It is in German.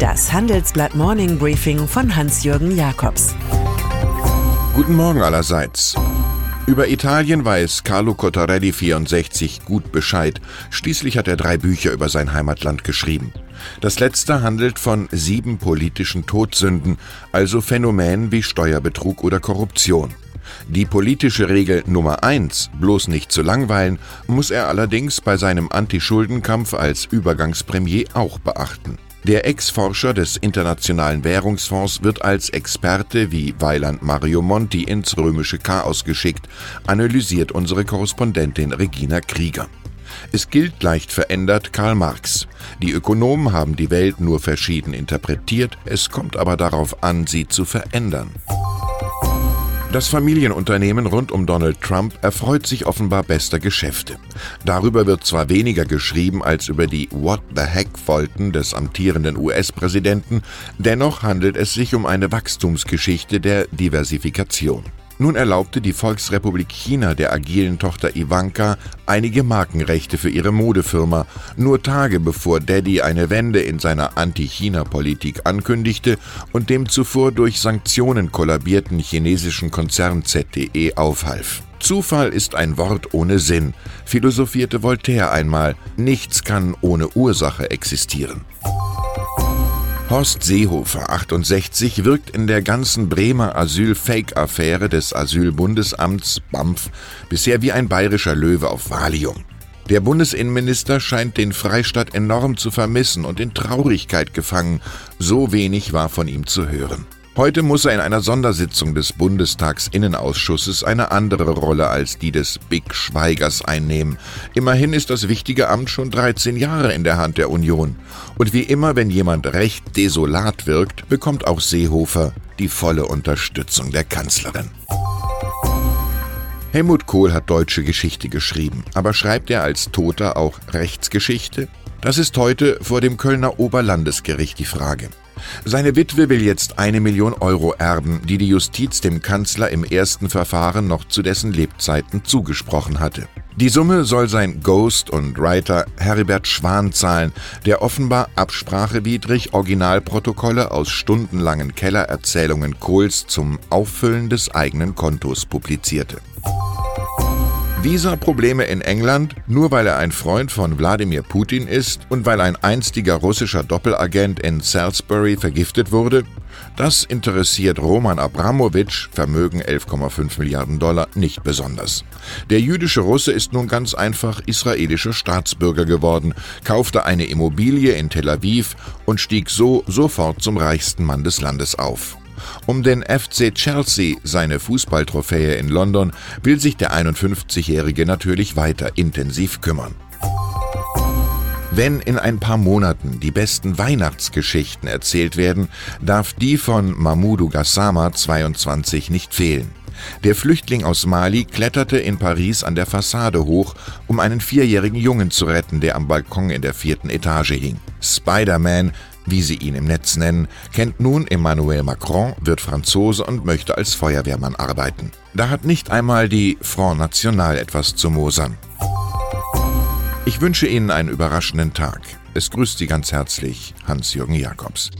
Das Handelsblatt Morning Briefing von Hans-Jürgen Jakobs. Guten Morgen allerseits. Über Italien weiß Carlo Cottarelli 64 gut Bescheid. Schließlich hat er drei Bücher über sein Heimatland geschrieben. Das letzte handelt von sieben politischen Todsünden, also Phänomenen wie Steuerbetrug oder Korruption. Die politische Regel Nummer eins, bloß nicht zu langweilen, muss er allerdings bei seinem Anti-Schuldenkampf als Übergangspremier auch beachten. Der Ex-Forscher des Internationalen Währungsfonds wird als Experte wie Weiland Mario Monti ins römische Chaos geschickt, analysiert unsere Korrespondentin Regina Krieger. Es gilt leicht verändert Karl Marx. Die Ökonomen haben die Welt nur verschieden interpretiert, es kommt aber darauf an, sie zu verändern. Das Familienunternehmen rund um Donald Trump erfreut sich offenbar bester Geschäfte. Darüber wird zwar weniger geschrieben als über die What the Heck-Folten des amtierenden US-Präsidenten, dennoch handelt es sich um eine Wachstumsgeschichte der Diversifikation. Nun erlaubte die Volksrepublik China der agilen Tochter Ivanka einige Markenrechte für ihre Modefirma, nur Tage bevor Daddy eine Wende in seiner Anti-China-Politik ankündigte und dem zuvor durch Sanktionen kollabierten chinesischen Konzern ZTE aufhalf. Zufall ist ein Wort ohne Sinn, philosophierte Voltaire einmal, nichts kann ohne Ursache existieren. Horst Seehofer, 68, wirkt in der ganzen Bremer Asyl-Fake-Affäre des Asylbundesamts BAMF bisher wie ein bayerischer Löwe auf Valium. Der Bundesinnenminister scheint den Freistaat enorm zu vermissen und in Traurigkeit gefangen. So wenig war von ihm zu hören. Heute muss er in einer Sondersitzung des Bundestagsinnenausschusses eine andere Rolle als die des Big Schweigers einnehmen. Immerhin ist das wichtige Amt schon 13 Jahre in der Hand der Union. Und wie immer, wenn jemand recht desolat wirkt, bekommt auch Seehofer die volle Unterstützung der Kanzlerin. Helmut Kohl hat deutsche Geschichte geschrieben, aber schreibt er als Toter auch Rechtsgeschichte? Das ist heute vor dem Kölner Oberlandesgericht die Frage. Seine Witwe will jetzt eine Million Euro erben, die die Justiz dem Kanzler im ersten Verfahren noch zu dessen Lebzeiten zugesprochen hatte. Die Summe soll sein Ghost und Writer Heribert Schwan zahlen, der offenbar absprachewidrig Originalprotokolle aus stundenlangen Kellererzählungen Kohls zum Auffüllen des eigenen Kontos publizierte. Visa-Probleme in England, nur weil er ein Freund von Wladimir Putin ist und weil ein einstiger russischer Doppelagent in Salisbury vergiftet wurde? Das interessiert Roman Abramowitsch, Vermögen 11,5 Milliarden Dollar, nicht besonders. Der jüdische Russe ist nun ganz einfach israelischer Staatsbürger geworden, kaufte eine Immobilie in Tel Aviv und stieg so sofort zum reichsten Mann des Landes auf. Um den FC Chelsea, seine Fußballtrophäe in London, will sich der 51-Jährige natürlich weiter intensiv kümmern. Wenn in ein paar Monaten die besten Weihnachtsgeschichten erzählt werden, darf die von Mahmoudou Gassama 22 nicht fehlen. Der Flüchtling aus Mali kletterte in Paris an der Fassade hoch, um einen vierjährigen Jungen zu retten, der am Balkon in der vierten Etage hing. Spider-Man wie sie ihn im Netz nennen, kennt nun Emmanuel Macron, wird Franzose und möchte als Feuerwehrmann arbeiten. Da hat nicht einmal die Front National etwas zu mosern. Ich wünsche Ihnen einen überraschenden Tag. Es grüßt Sie ganz herzlich Hans-Jürgen Jakobs.